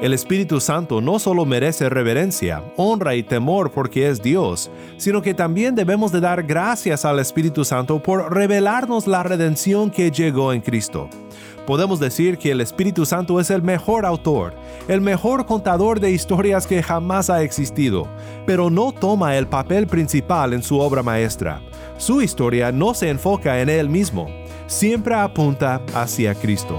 El Espíritu Santo no solo merece reverencia, honra y temor porque es Dios, sino que también debemos de dar gracias al Espíritu Santo por revelarnos la redención que llegó en Cristo. Podemos decir que el Espíritu Santo es el mejor autor, el mejor contador de historias que jamás ha existido, pero no toma el papel principal en su obra maestra. Su historia no se enfoca en él mismo, siempre apunta hacia Cristo.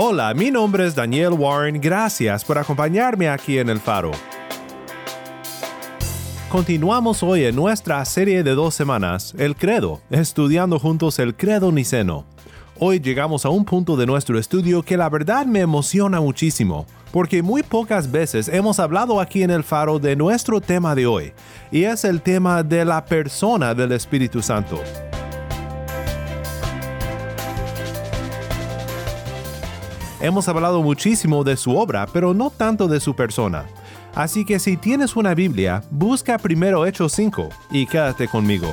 Hola, mi nombre es Daniel Warren, gracias por acompañarme aquí en El Faro. Continuamos hoy en nuestra serie de dos semanas, El Credo, estudiando juntos el Credo Niceno. Hoy llegamos a un punto de nuestro estudio que la verdad me emociona muchísimo, porque muy pocas veces hemos hablado aquí en el faro de nuestro tema de hoy, y es el tema de la persona del Espíritu Santo. Hemos hablado muchísimo de su obra, pero no tanto de su persona. Así que si tienes una Biblia, busca primero Hechos 5 y quédate conmigo.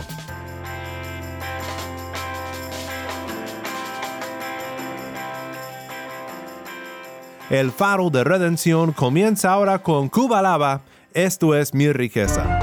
El faro de redención comienza ahora con Cuba Lava, esto es mi riqueza.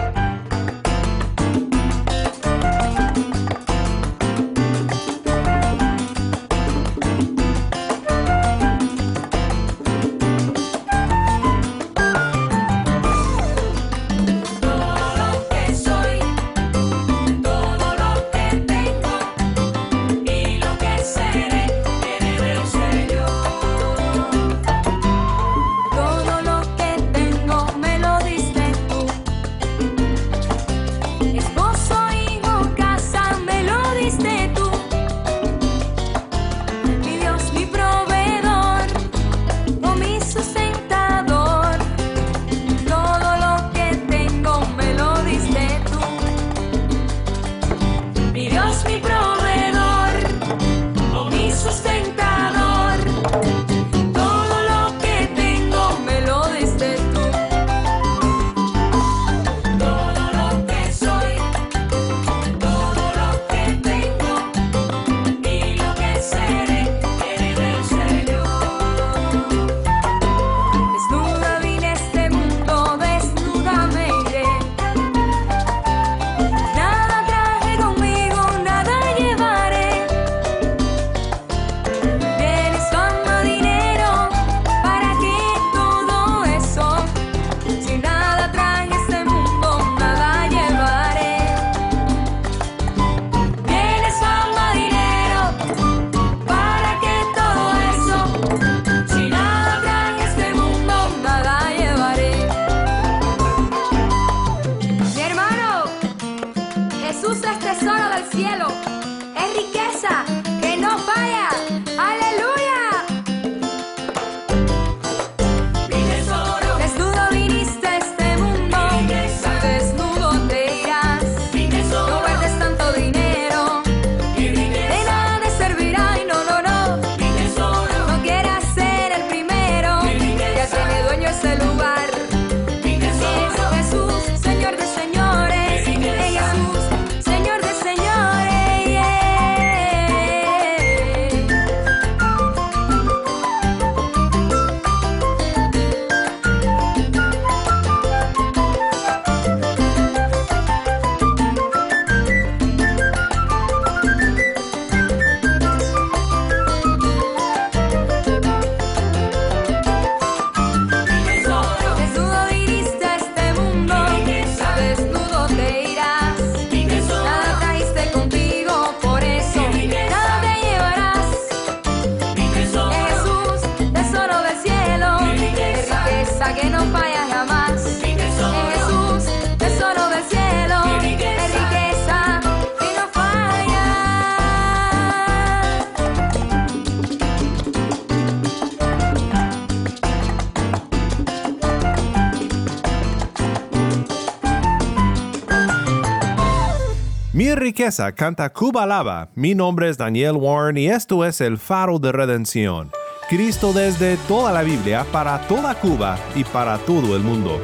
Riqueza canta Cuba Lava. Mi nombre es Daniel Warren y esto es el faro de redención. Cristo desde toda la Biblia, para toda Cuba y para todo el mundo.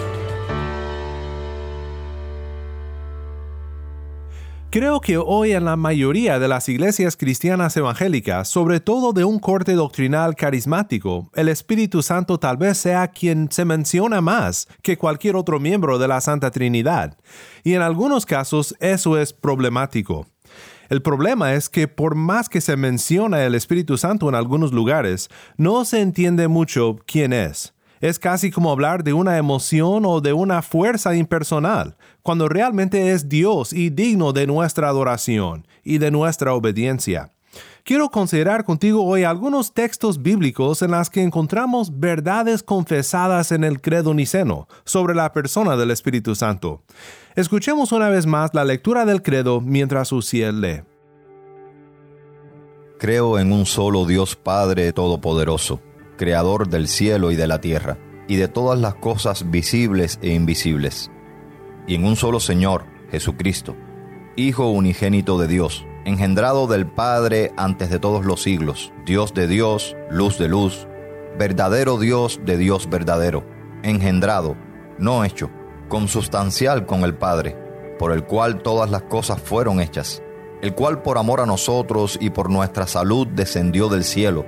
Creo que hoy en la mayoría de las iglesias cristianas evangélicas, sobre todo de un corte doctrinal carismático, el Espíritu Santo tal vez sea quien se menciona más que cualquier otro miembro de la Santa Trinidad, y en algunos casos eso es problemático. El problema es que por más que se menciona el Espíritu Santo en algunos lugares, no se entiende mucho quién es. Es casi como hablar de una emoción o de una fuerza impersonal, cuando realmente es Dios y digno de nuestra adoración y de nuestra obediencia. Quiero considerar contigo hoy algunos textos bíblicos en los que encontramos verdades confesadas en el credo niceno sobre la persona del Espíritu Santo. Escuchemos una vez más la lectura del credo mientras Uciel lee. Creo en un solo Dios Padre Todopoderoso creador del cielo y de la tierra, y de todas las cosas visibles e invisibles, y en un solo Señor, Jesucristo, Hijo unigénito de Dios, engendrado del Padre antes de todos los siglos, Dios de Dios, luz de luz, verdadero Dios de Dios verdadero, engendrado, no hecho, consubstancial con el Padre, por el cual todas las cosas fueron hechas, el cual por amor a nosotros y por nuestra salud descendió del cielo,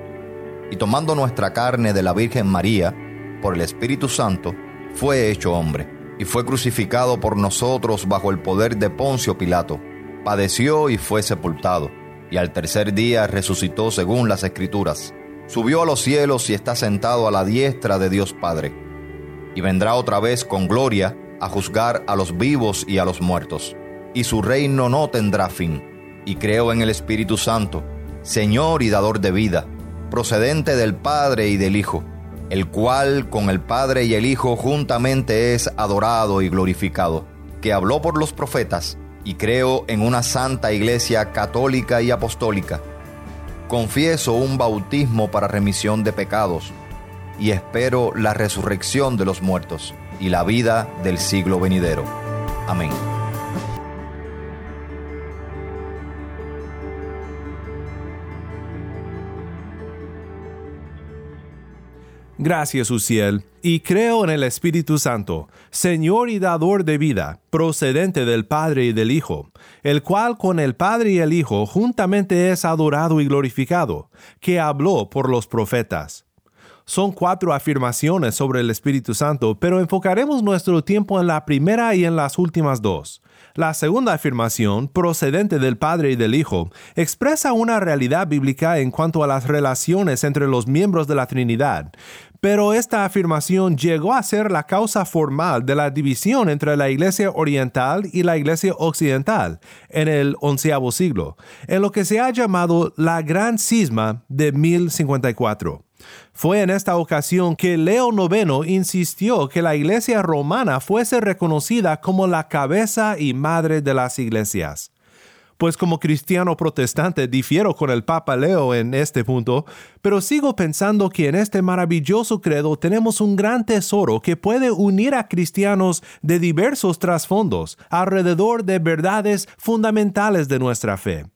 y tomando nuestra carne de la Virgen María, por el Espíritu Santo, fue hecho hombre, y fue crucificado por nosotros bajo el poder de Poncio Pilato, padeció y fue sepultado, y al tercer día resucitó según las Escrituras, subió a los cielos y está sentado a la diestra de Dios Padre, y vendrá otra vez con gloria a juzgar a los vivos y a los muertos, y su reino no tendrá fin, y creo en el Espíritu Santo, Señor y dador de vida, procedente del Padre y del Hijo, el cual con el Padre y el Hijo juntamente es adorado y glorificado, que habló por los profetas, y creo en una santa iglesia católica y apostólica. Confieso un bautismo para remisión de pecados, y espero la resurrección de los muertos y la vida del siglo venidero. Amén. Gracias, Uciel, y creo en el Espíritu Santo, Señor y dador de vida, procedente del Padre y del Hijo, el cual con el Padre y el Hijo juntamente es adorado y glorificado, que habló por los profetas. Son cuatro afirmaciones sobre el Espíritu Santo, pero enfocaremos nuestro tiempo en la primera y en las últimas dos. La segunda afirmación, procedente del Padre y del Hijo, expresa una realidad bíblica en cuanto a las relaciones entre los miembros de la Trinidad, pero esta afirmación llegó a ser la causa formal de la división entre la Iglesia Oriental y la Iglesia Occidental en el onceavo siglo, en lo que se ha llamado la Gran Cisma de 1054. Fue en esta ocasión que Leo IX insistió que la Iglesia romana fuese reconocida como la cabeza y madre de las iglesias pues como cristiano protestante difiero con el Papa Leo en este punto, pero sigo pensando que en este maravilloso credo tenemos un gran tesoro que puede unir a cristianos de diversos trasfondos alrededor de verdades fundamentales de nuestra fe.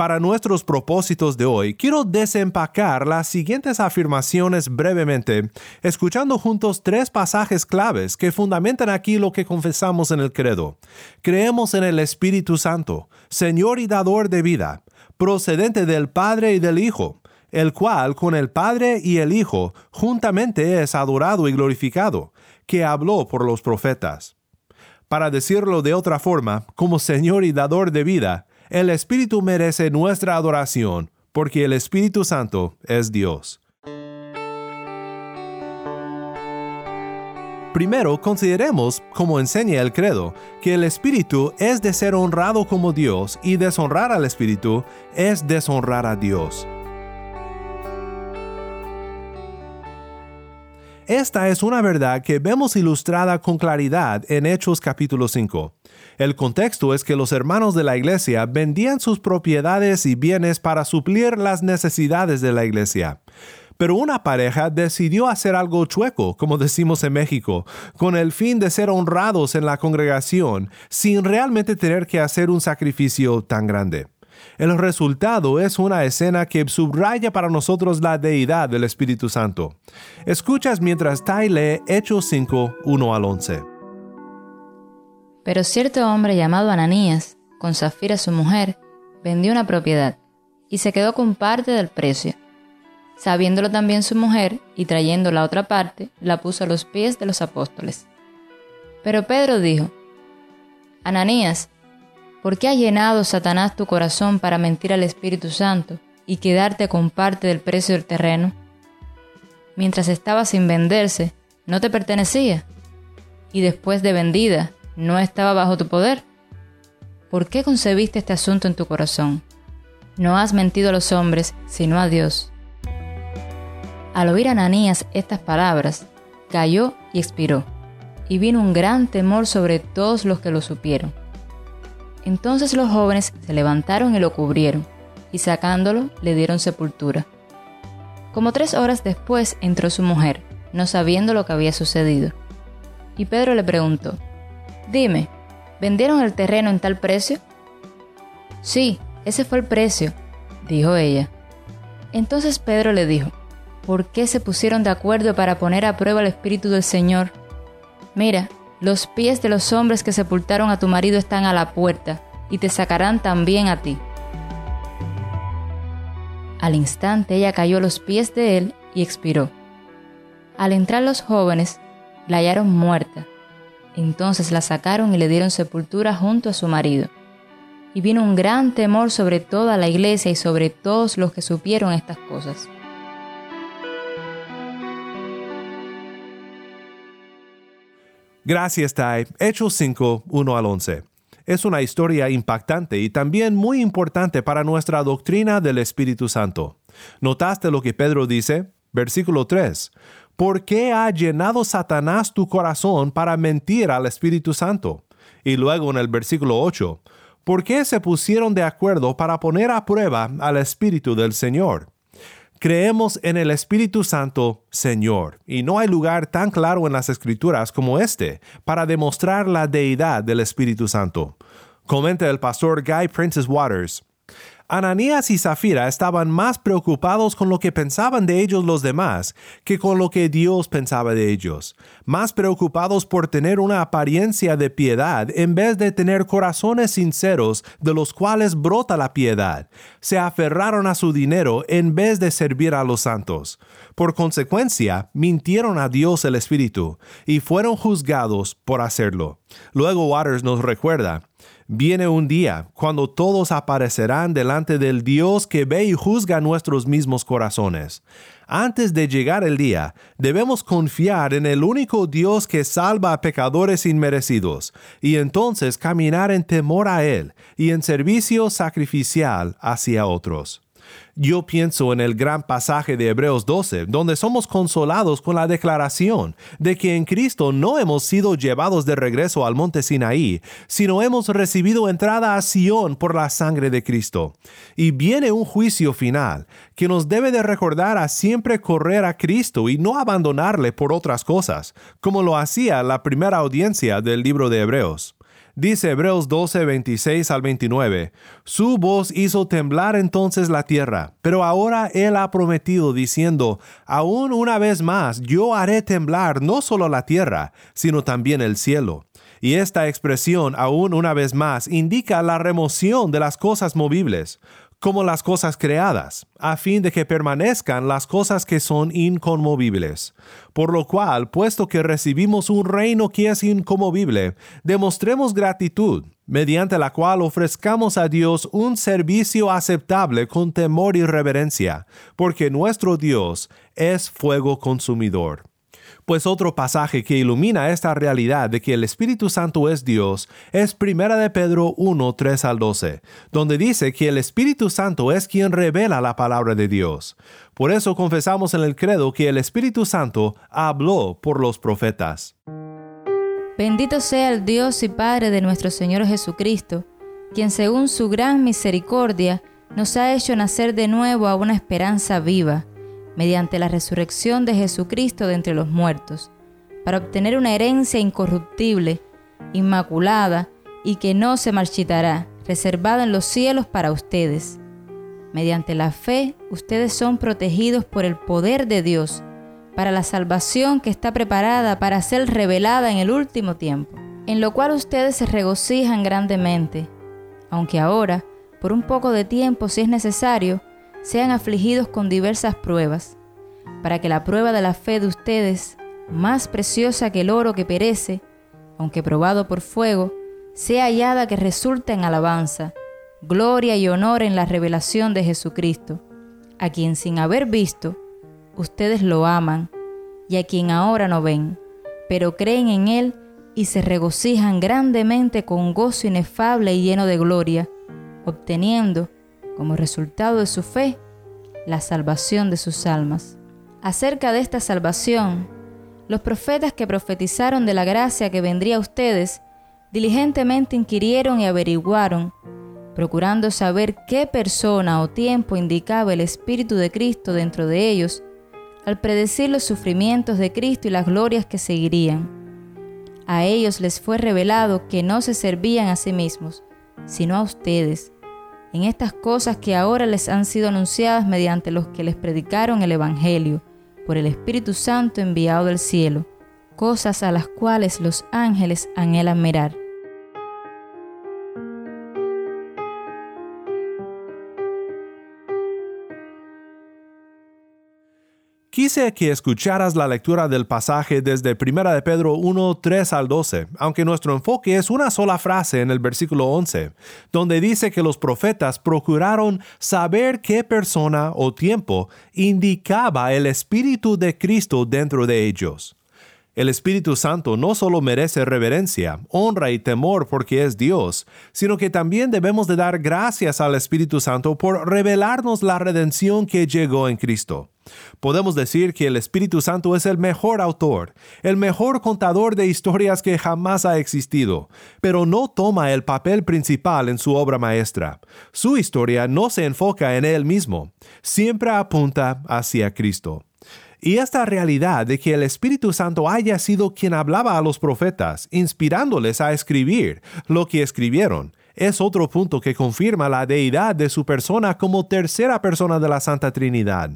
Para nuestros propósitos de hoy, quiero desempacar las siguientes afirmaciones brevemente, escuchando juntos tres pasajes claves que fundamentan aquí lo que confesamos en el credo. Creemos en el Espíritu Santo, Señor y dador de vida, procedente del Padre y del Hijo, el cual con el Padre y el Hijo juntamente es adorado y glorificado, que habló por los profetas. Para decirlo de otra forma, como Señor y dador de vida, el Espíritu merece nuestra adoración, porque el Espíritu Santo es Dios. Primero, consideremos, como enseña el credo, que el Espíritu es de ser honrado como Dios y deshonrar al Espíritu es deshonrar a Dios. Esta es una verdad que vemos ilustrada con claridad en Hechos capítulo 5. El contexto es que los hermanos de la iglesia vendían sus propiedades y bienes para suplir las necesidades de la iglesia. Pero una pareja decidió hacer algo chueco, como decimos en México, con el fin de ser honrados en la congregación, sin realmente tener que hacer un sacrificio tan grande. El resultado es una escena que subraya para nosotros la deidad del Espíritu Santo. Escuchas mientras Tai lee Hechos 5, 1 al 11. Pero cierto hombre llamado Ananías, con Zafira su mujer, vendió una propiedad y se quedó con parte del precio. Sabiéndolo también su mujer, y trayendo la otra parte, la puso a los pies de los apóstoles. Pero Pedro dijo, Ananías, ¿por qué ha llenado Satanás tu corazón para mentir al Espíritu Santo y quedarte con parte del precio del terreno? Mientras estaba sin venderse, no te pertenecía, y después de vendida, no estaba bajo tu poder. ¿Por qué concebiste este asunto en tu corazón? No has mentido a los hombres, sino a Dios. Al oír Ananías estas palabras, cayó y expiró, y vino un gran temor sobre todos los que lo supieron. Entonces los jóvenes se levantaron y lo cubrieron, y sacándolo le dieron sepultura. Como tres horas después entró su mujer, no sabiendo lo que había sucedido. Y Pedro le preguntó, Dime, ¿vendieron el terreno en tal precio? Sí, ese fue el precio, dijo ella. Entonces Pedro le dijo, ¿por qué se pusieron de acuerdo para poner a prueba el Espíritu del Señor? Mira, los pies de los hombres que sepultaron a tu marido están a la puerta, y te sacarán también a ti. Al instante ella cayó a los pies de él y expiró. Al entrar los jóvenes, la hallaron muerta. Entonces la sacaron y le dieron sepultura junto a su marido. Y vino un gran temor sobre toda la iglesia y sobre todos los que supieron estas cosas. Gracias, Tai. Hechos 5, 1 al 11. Es una historia impactante y también muy importante para nuestra doctrina del Espíritu Santo. ¿Notaste lo que Pedro dice? Versículo 3. ¿Por qué ha llenado Satanás tu corazón para mentir al Espíritu Santo? Y luego en el versículo 8. ¿Por qué se pusieron de acuerdo para poner a prueba al Espíritu del Señor? Creemos en el Espíritu Santo, Señor, y no hay lugar tan claro en las Escrituras como este para demostrar la deidad del Espíritu Santo. Comenta el pastor Guy Princess Waters. Ananías y Zafira estaban más preocupados con lo que pensaban de ellos los demás que con lo que Dios pensaba de ellos, más preocupados por tener una apariencia de piedad en vez de tener corazones sinceros de los cuales brota la piedad. Se aferraron a su dinero en vez de servir a los santos. Por consecuencia, mintieron a Dios el Espíritu y fueron juzgados por hacerlo. Luego Waters nos recuerda, Viene un día cuando todos aparecerán delante del Dios que ve y juzga nuestros mismos corazones. Antes de llegar el día, debemos confiar en el único Dios que salva a pecadores inmerecidos, y entonces caminar en temor a Él y en servicio sacrificial hacia otros. Yo pienso en el gran pasaje de Hebreos 12, donde somos consolados con la declaración de que en Cristo no hemos sido llevados de regreso al monte Sinaí, sino hemos recibido entrada a Sión por la sangre de Cristo. Y viene un juicio final que nos debe de recordar a siempre correr a Cristo y no abandonarle por otras cosas, como lo hacía la primera audiencia del libro de Hebreos. Dice Hebreos 12, 26 al 29, Su voz hizo temblar entonces la tierra, pero ahora Él ha prometido diciendo, aún una vez más yo haré temblar no solo la tierra, sino también el cielo. Y esta expresión, aún una vez más, indica la remoción de las cosas movibles, como las cosas creadas, a fin de que permanezcan las cosas que son inconmovibles. Por lo cual, puesto que recibimos un reino que es inconmovible, demostremos gratitud, mediante la cual ofrezcamos a Dios un servicio aceptable con temor y reverencia, porque nuestro Dios es fuego consumidor. Pues otro pasaje que ilumina esta realidad de que el Espíritu Santo es Dios es 1 de Pedro 1, 3 al 12, donde dice que el Espíritu Santo es quien revela la palabra de Dios. Por eso confesamos en el credo que el Espíritu Santo habló por los profetas. Bendito sea el Dios y Padre de nuestro Señor Jesucristo, quien según su gran misericordia nos ha hecho nacer de nuevo a una esperanza viva mediante la resurrección de Jesucristo de entre los muertos, para obtener una herencia incorruptible, inmaculada y que no se marchitará, reservada en los cielos para ustedes. Mediante la fe, ustedes son protegidos por el poder de Dios para la salvación que está preparada para ser revelada en el último tiempo, en lo cual ustedes se regocijan grandemente, aunque ahora, por un poco de tiempo si es necesario, sean afligidos con diversas pruebas, para que la prueba de la fe de ustedes, más preciosa que el oro que perece, aunque probado por fuego, sea hallada que resulta en alabanza, gloria y honor en la revelación de Jesucristo, a quien sin haber visto, ustedes lo aman, y a quien ahora no ven, pero creen en Él y se regocijan grandemente con gozo inefable y lleno de gloria, obteniendo, como resultado de su fe, la salvación de sus almas. Acerca de esta salvación, los profetas que profetizaron de la gracia que vendría a ustedes, diligentemente inquirieron y averiguaron, procurando saber qué persona o tiempo indicaba el Espíritu de Cristo dentro de ellos, al predecir los sufrimientos de Cristo y las glorias que seguirían. A ellos les fue revelado que no se servían a sí mismos, sino a ustedes, en estas cosas que ahora les han sido anunciadas mediante los que les predicaron el Evangelio, por el Espíritu Santo enviado del cielo, cosas a las cuales los ángeles anhelan mirar. Quise que escucharas la lectura del pasaje desde 1 de Pedro 1, 3 al 12, aunque nuestro enfoque es una sola frase en el versículo 11, donde dice que los profetas procuraron saber qué persona o tiempo indicaba el Espíritu de Cristo dentro de ellos. El Espíritu Santo no solo merece reverencia, honra y temor porque es Dios, sino que también debemos de dar gracias al Espíritu Santo por revelarnos la redención que llegó en Cristo. Podemos decir que el Espíritu Santo es el mejor autor, el mejor contador de historias que jamás ha existido, pero no toma el papel principal en su obra maestra. Su historia no se enfoca en él mismo, siempre apunta hacia Cristo. Y esta realidad de que el Espíritu Santo haya sido quien hablaba a los profetas, inspirándoles a escribir lo que escribieron, es otro punto que confirma la deidad de su persona como tercera persona de la Santa Trinidad,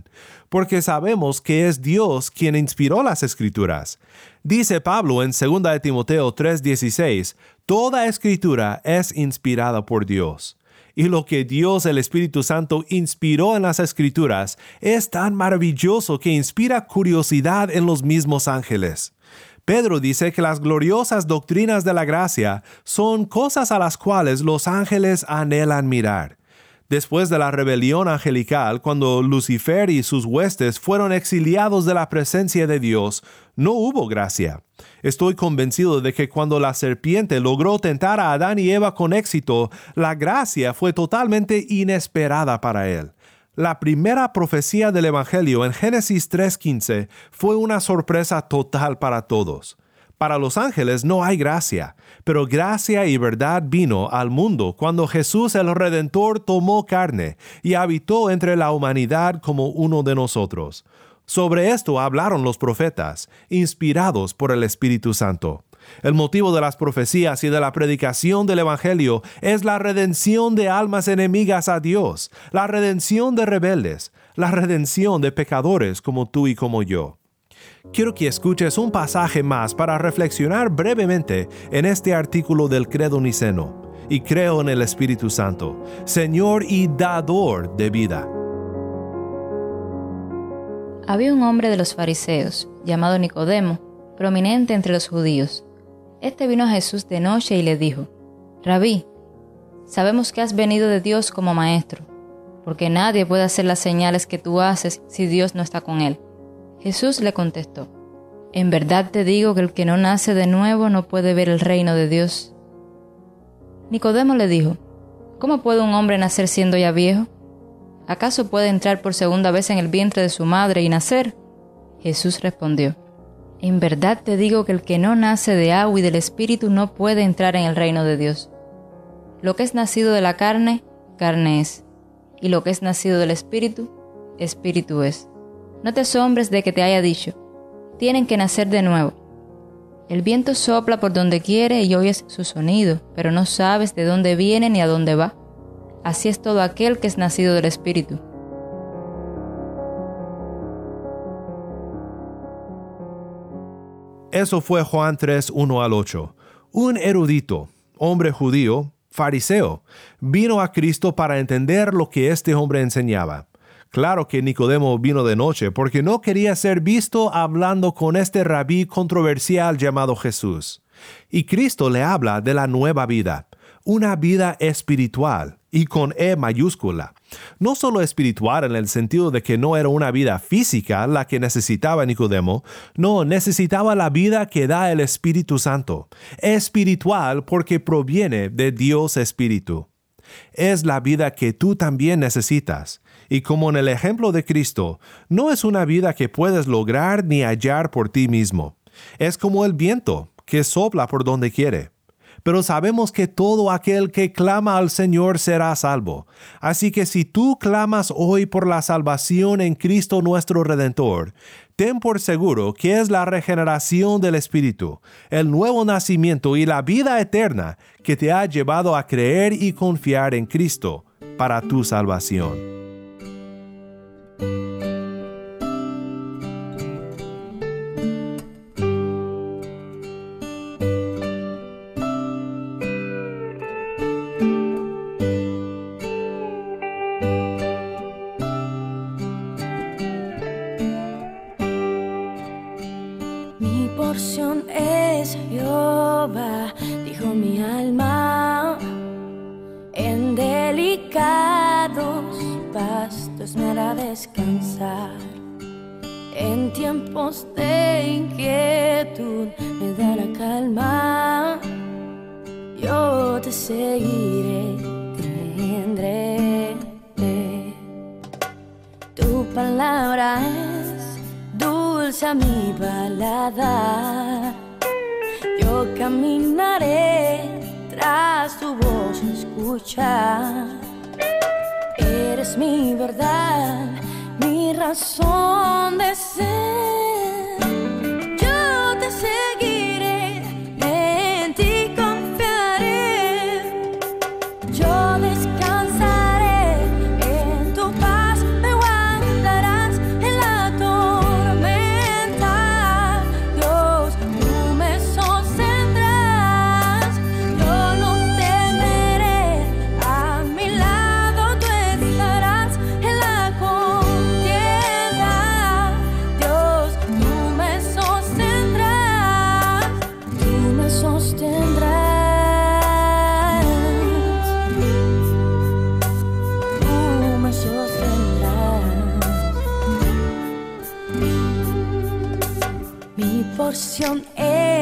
porque sabemos que es Dios quien inspiró las escrituras. Dice Pablo en 2 Timoteo 3:16, Toda escritura es inspirada por Dios. Y lo que Dios el Espíritu Santo inspiró en las escrituras es tan maravilloso que inspira curiosidad en los mismos ángeles. Pedro dice que las gloriosas doctrinas de la gracia son cosas a las cuales los ángeles anhelan mirar. Después de la rebelión angelical, cuando Lucifer y sus huestes fueron exiliados de la presencia de Dios, no hubo gracia. Estoy convencido de que cuando la serpiente logró tentar a Adán y Eva con éxito, la gracia fue totalmente inesperada para él. La primera profecía del Evangelio en Génesis 3.15 fue una sorpresa total para todos. Para los ángeles no hay gracia, pero gracia y verdad vino al mundo cuando Jesús el Redentor tomó carne y habitó entre la humanidad como uno de nosotros. Sobre esto hablaron los profetas, inspirados por el Espíritu Santo. El motivo de las profecías y de la predicación del Evangelio es la redención de almas enemigas a Dios, la redención de rebeldes, la redención de pecadores como tú y como yo. Quiero que escuches un pasaje más para reflexionar brevemente en este artículo del credo niceno. Y creo en el Espíritu Santo, Señor y dador de vida. Había un hombre de los fariseos, llamado Nicodemo, prominente entre los judíos este vino a Jesús de noche y le dijo, Rabí, sabemos que has venido de Dios como maestro, porque nadie puede hacer las señales que tú haces si Dios no está con él. Jesús le contestó, En verdad te digo que el que no nace de nuevo no puede ver el reino de Dios. Nicodemo le dijo, ¿Cómo puede un hombre nacer siendo ya viejo? ¿Acaso puede entrar por segunda vez en el vientre de su madre y nacer? Jesús respondió, en verdad te digo que el que no nace de agua y del Espíritu no puede entrar en el reino de Dios. Lo que es nacido de la carne, carne es, y lo que es nacido del Espíritu, Espíritu es. No te asombres de que te haya dicho, tienen que nacer de nuevo. El viento sopla por donde quiere y oyes su sonido, pero no sabes de dónde viene ni a dónde va. Así es todo aquel que es nacido del Espíritu. Eso fue Juan 3, 1 al 8. Un erudito, hombre judío, fariseo, vino a Cristo para entender lo que este hombre enseñaba. Claro que Nicodemo vino de noche porque no quería ser visto hablando con este rabí controversial llamado Jesús. Y Cristo le habla de la nueva vida, una vida espiritual y con E mayúscula. No solo espiritual en el sentido de que no era una vida física la que necesitaba Nicodemo, no, necesitaba la vida que da el Espíritu Santo. Espiritual porque proviene de Dios Espíritu. Es la vida que tú también necesitas. Y como en el ejemplo de Cristo, no es una vida que puedes lograr ni hallar por ti mismo. Es como el viento, que sopla por donde quiere pero sabemos que todo aquel que clama al Señor será salvo. Así que si tú clamas hoy por la salvación en Cristo nuestro Redentor, ten por seguro que es la regeneración del Espíritu, el nuevo nacimiento y la vida eterna que te ha llevado a creer y confiar en Cristo para tu salvación. Eres mi verdad, mi razón de ser.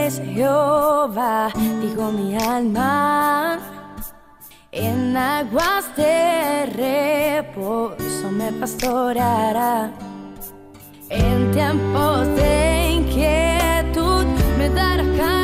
Es Jehová, dijo mi alma. En aguas de reposo me pastorará. En tiempos de inquietud me dará Yo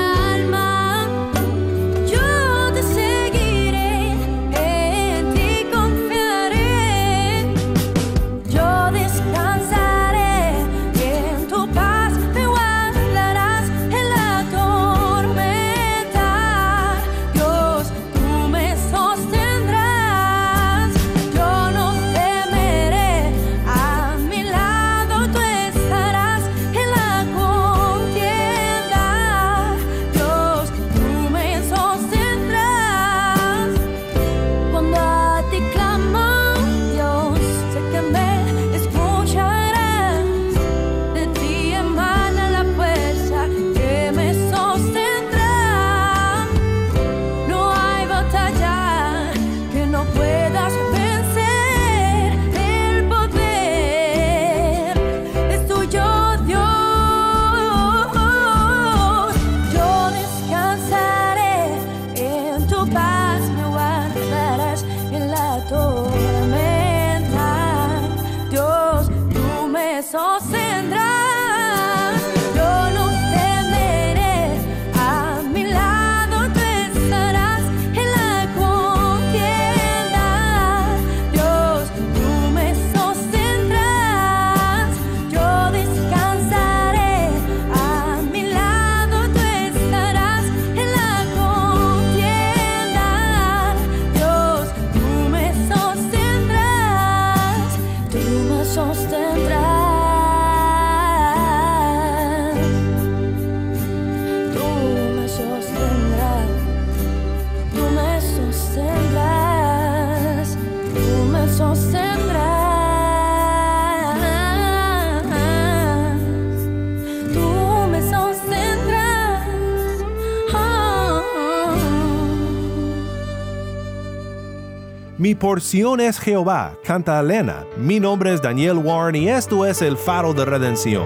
Mi porción es Jehová, canta Elena. Mi nombre es Daniel Warren y esto es el faro de redención.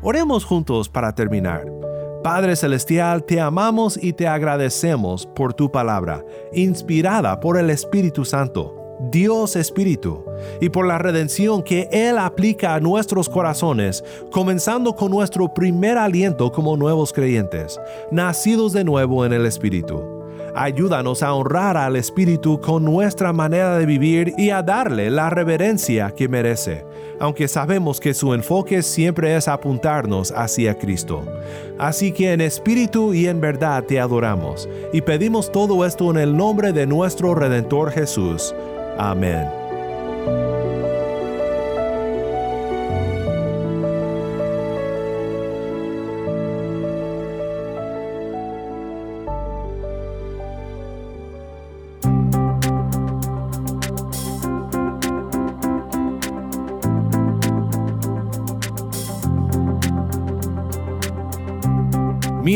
Oremos juntos para terminar. Padre Celestial, te amamos y te agradecemos por tu palabra, inspirada por el Espíritu Santo. Dios Espíritu, y por la redención que Él aplica a nuestros corazones, comenzando con nuestro primer aliento como nuevos creyentes, nacidos de nuevo en el Espíritu. Ayúdanos a honrar al Espíritu con nuestra manera de vivir y a darle la reverencia que merece, aunque sabemos que su enfoque siempre es apuntarnos hacia Cristo. Así que en espíritu y en verdad te adoramos, y pedimos todo esto en el nombre de nuestro Redentor Jesús. Amén.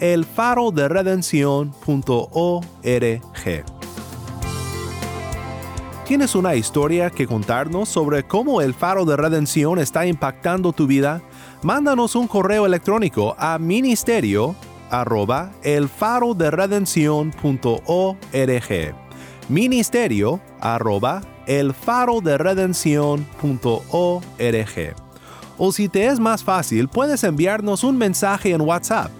elfaroderedención.org. ¿Tienes una historia que contarnos sobre cómo el faro de redención está impactando tu vida? Mándanos un correo electrónico a ministerio arroba elfaroderedención.org ministerio arroba elfaroderedención.org o si te es más fácil puedes enviarnos un mensaje en WhatsApp